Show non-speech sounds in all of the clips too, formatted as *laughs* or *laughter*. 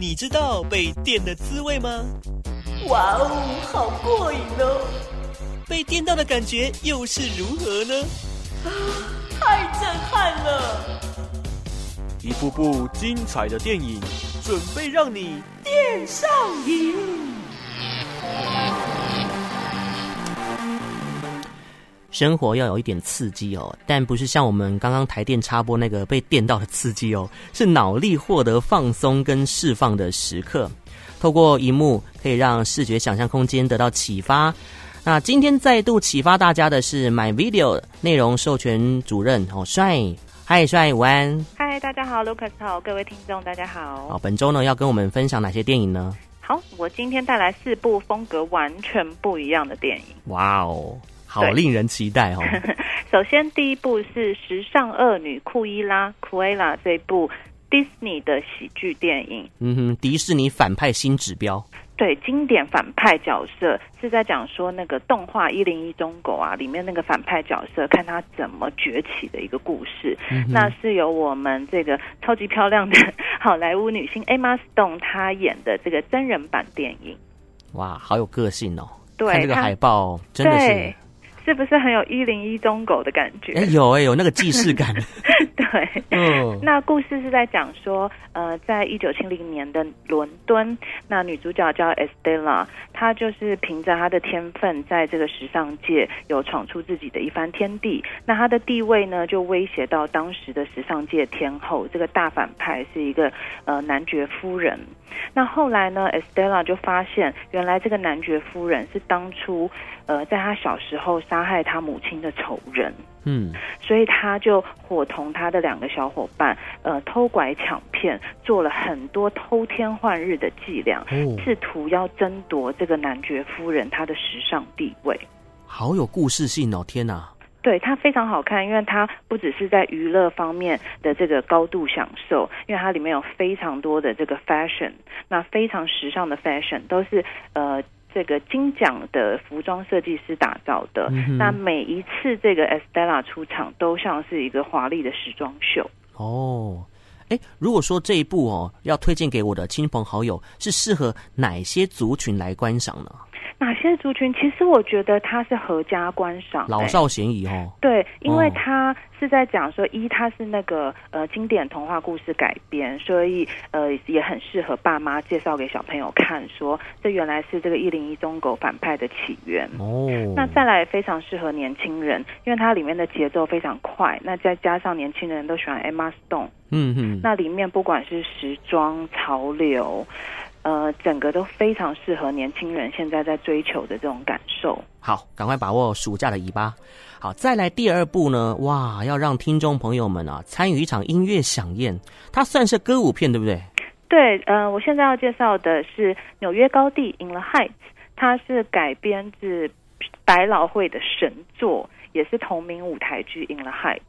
你知道被电的滋味吗？哇哦，好过瘾哦！被电到的感觉又是如何呢？啊，太震撼了！一部部精彩的电影，准备让你电上瘾。生活要有一点刺激哦，但不是像我们刚刚台电插播那个被电到的刺激哦，是脑力获得放松跟释放的时刻。透过荧幕，可以让视觉想象空间得到启发。那今天再度启发大家的是 My Video 内容授权主任哦，帅，嗨，帅，午安，嗨，大家好，Lucas 好，各位听众大家好。好，本周呢要跟我们分享哪些电影呢？好，我今天带来四部风格完全不一样的电影。哇哦，好令人期待哦。*laughs* 首先，第一部是时尚恶女库伊拉库伊拉这部。迪士尼的喜剧电影，嗯哼，迪士尼反派新指标，对，经典反派角色是在讲说那个动画《一零一忠狗》啊，里面那个反派角色，看他怎么崛起的一个故事。嗯、那是由我们这个超级漂亮的 *laughs* 好莱坞女星 Emma Stone 她演的这个真人版电影。哇，好有个性哦！对，看这个海报真的是。是不是很有一零一忠狗的感觉？哎、欸，有哎、欸，有那个既视感。*laughs* 对，嗯，那故事是在讲说，呃，在一九七零年的伦敦，那女主角叫 Estella，她就是凭着她的天分，在这个时尚界有闯出自己的一番天地。那她的地位呢，就威胁到当时的时尚界天后，这个大反派是一个呃男爵夫人。那后来呢，Estella 就发现，原来这个男爵夫人是当初呃，在她小时候杀害他母亲的仇人。嗯，所以他就伙同他的两个小伙伴，呃，偷拐抢骗，做了很多偷天换日的伎俩，试图要争夺这个男爵夫人她的时尚地位。好有故事性哦！天哪！对，它非常好看，因为它不只是在娱乐方面的这个高度享受，因为它里面有非常多的这个 fashion，那非常时尚的 fashion 都是呃这个金奖的服装设计师打造的。嗯、那每一次这个 Estella 出场，都像是一个华丽的时装秀。哦，哎，如果说这一部哦要推荐给我的亲朋好友，是适合哪些族群来观赏呢？哪些族群？其实我觉得它是合家观赏，老少咸宜哦。对，因为它是在讲说，一它是那个呃经典童话故事改编，所以呃也很适合爸妈介绍给小朋友看，说这原来是这个一零一中狗反派的起源哦。那再来非常适合年轻人，因为它里面的节奏非常快，那再加上年轻人都喜欢 Emma Stone，嗯哼，那里面不管是时装潮流。呃，整个都非常适合年轻人现在在追求的这种感受。好，赶快把握暑假的尾巴。好，再来第二部呢？哇，要让听众朋友们啊参与一场音乐饗宴。它算是歌舞片，对不对？对，呃，我现在要介绍的是纽约高地 In the Heights，它是改编自百老汇的神作，也是同名舞台剧 In the Heights，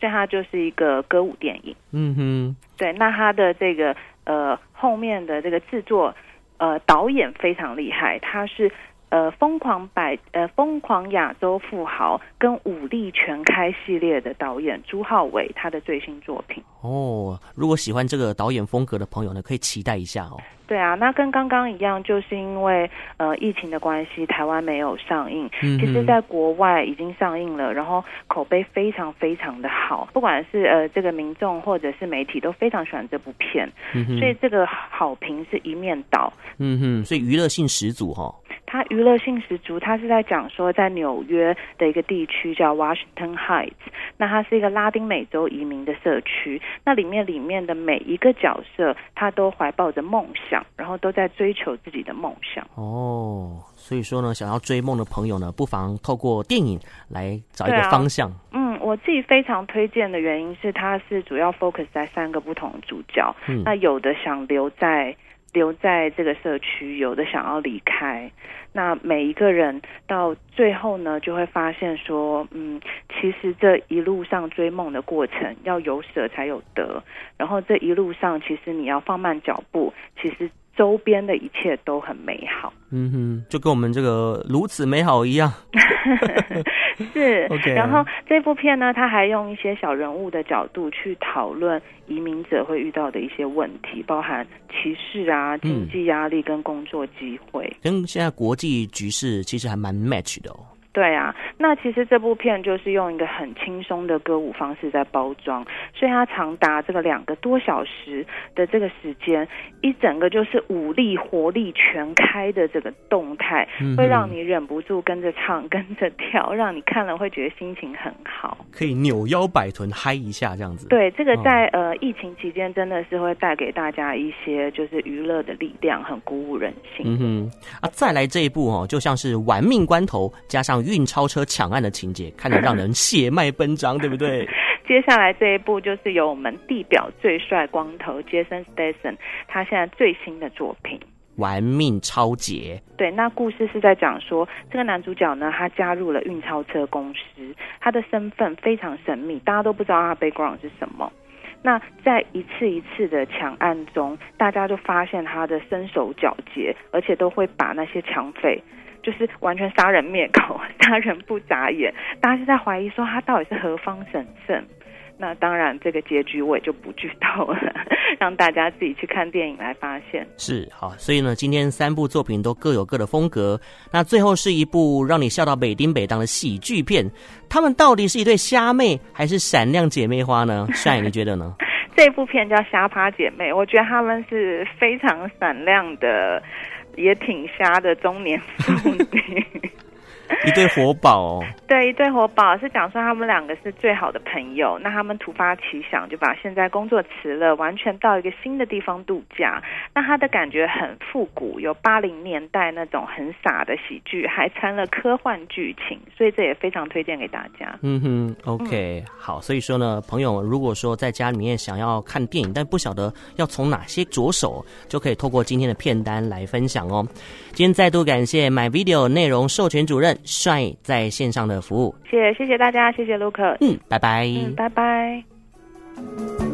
所以它就是一个歌舞电影。嗯哼，对，那它的这个。呃，后面的这个制作，呃，导演非常厉害，他是呃疯狂百呃疯狂亚洲富豪跟武力全开系列的导演朱浩伟，他的最新作品。哦，如果喜欢这个导演风格的朋友呢，可以期待一下哦。对啊，那跟刚刚一样，就是因为呃疫情的关系，台湾没有上映。嗯，其实，在国外已经上映了，然后口碑非常非常的好，不管是呃这个民众或者是媒体都非常喜欢这部片，嗯，所以这个好评是一面倒。嗯哼，所以娱乐性十足哈，哦。它娱乐性十足，它是在讲说，在纽约的一个地区叫 Washington Heights，那它是一个拉丁美洲移民的社区，那里面里面的每一个角色，他都怀抱着梦想，然后都在追求自己的梦想。哦，所以说呢，想要追梦的朋友呢，不妨透过电影来找一个方向。啊、嗯，我自己非常推荐的原因是，它是主要 focus 在三个不同的主角，嗯、那有的想留在。留在这个社区，有的想要离开。那每一个人到最后呢，就会发现说，嗯，其实这一路上追梦的过程，要有舍才有得。然后这一路上，其实你要放慢脚步，其实周边的一切都很美好。嗯哼，就跟我们这个如此美好一样。*laughs* 是。*laughs* Okay. 然后这部片呢，他还用一些小人物的角度去讨论移民者会遇到的一些问题，包含歧视啊、经济压力跟工作机会。嗯、跟现在国际局势其实还蛮 match 的哦。对啊，那其实这部片就是用一个很轻松的歌舞方式在包装，所以它长达这个两个多小时的这个时间，一整个就是武力活力全开的这个动态，会让你忍不住跟着唱、跟着跳，让你看了会觉得心情很好，可以扭腰摆臀嗨一下这样子。对，这个在呃疫情期间真的是会带给大家一些就是娱乐的力量，很鼓舞人心。嗯哼，啊，再来这一部哦，就像是玩命关头加上。运钞车抢案的情节，看得让人血脉奔张，对不对？*laughs* 接下来这一部就是由我们地表最帅光头杰森·斯坦森，他现在最新的作品《玩命超劫》。对，那故事是在讲说，这个男主角呢，他加入了运钞车公司，他的身份非常神秘，大家都不知道他 background 是什么。那在一次一次的抢案中，大家就发现他的身手矫捷，而且都会把那些抢匪。就是完全杀人灭口，*laughs* 杀人不眨眼，大家是在怀疑说他到底是何方神圣。那当然，这个结局我也就不剧透了，*laughs* 让大家自己去看电影来发现。是好，所以呢，今天三部作品都各有各的风格。那最后是一部让你笑到北丁北当的喜剧片，他们到底是一对虾妹还是闪亮姐妹花呢？帅，你觉得呢？*laughs* 这部片叫《虾趴姐妹》，我觉得他们是非常闪亮的。也挺瞎的中年妇女。*laughs* *laughs* 一对活宝哦，对，一对活宝是讲说他们两个是最好的朋友，那他们突发奇想，就把现在工作辞了，完全到一个新的地方度假。那他的感觉很复古，有八零年代那种很傻的喜剧，还掺了科幻剧情，所以这也非常推荐给大家。嗯哼，OK，嗯，好，所以说呢，朋友，如果说在家里面想要看电影，但不晓得要从哪些着手，就可以透过今天的片单来分享哦。今天再度感谢 My Video 内容授权主任。帅在线上的服务，谢谢谢谢大家，谢谢卢克，嗯，拜拜，嗯，拜拜。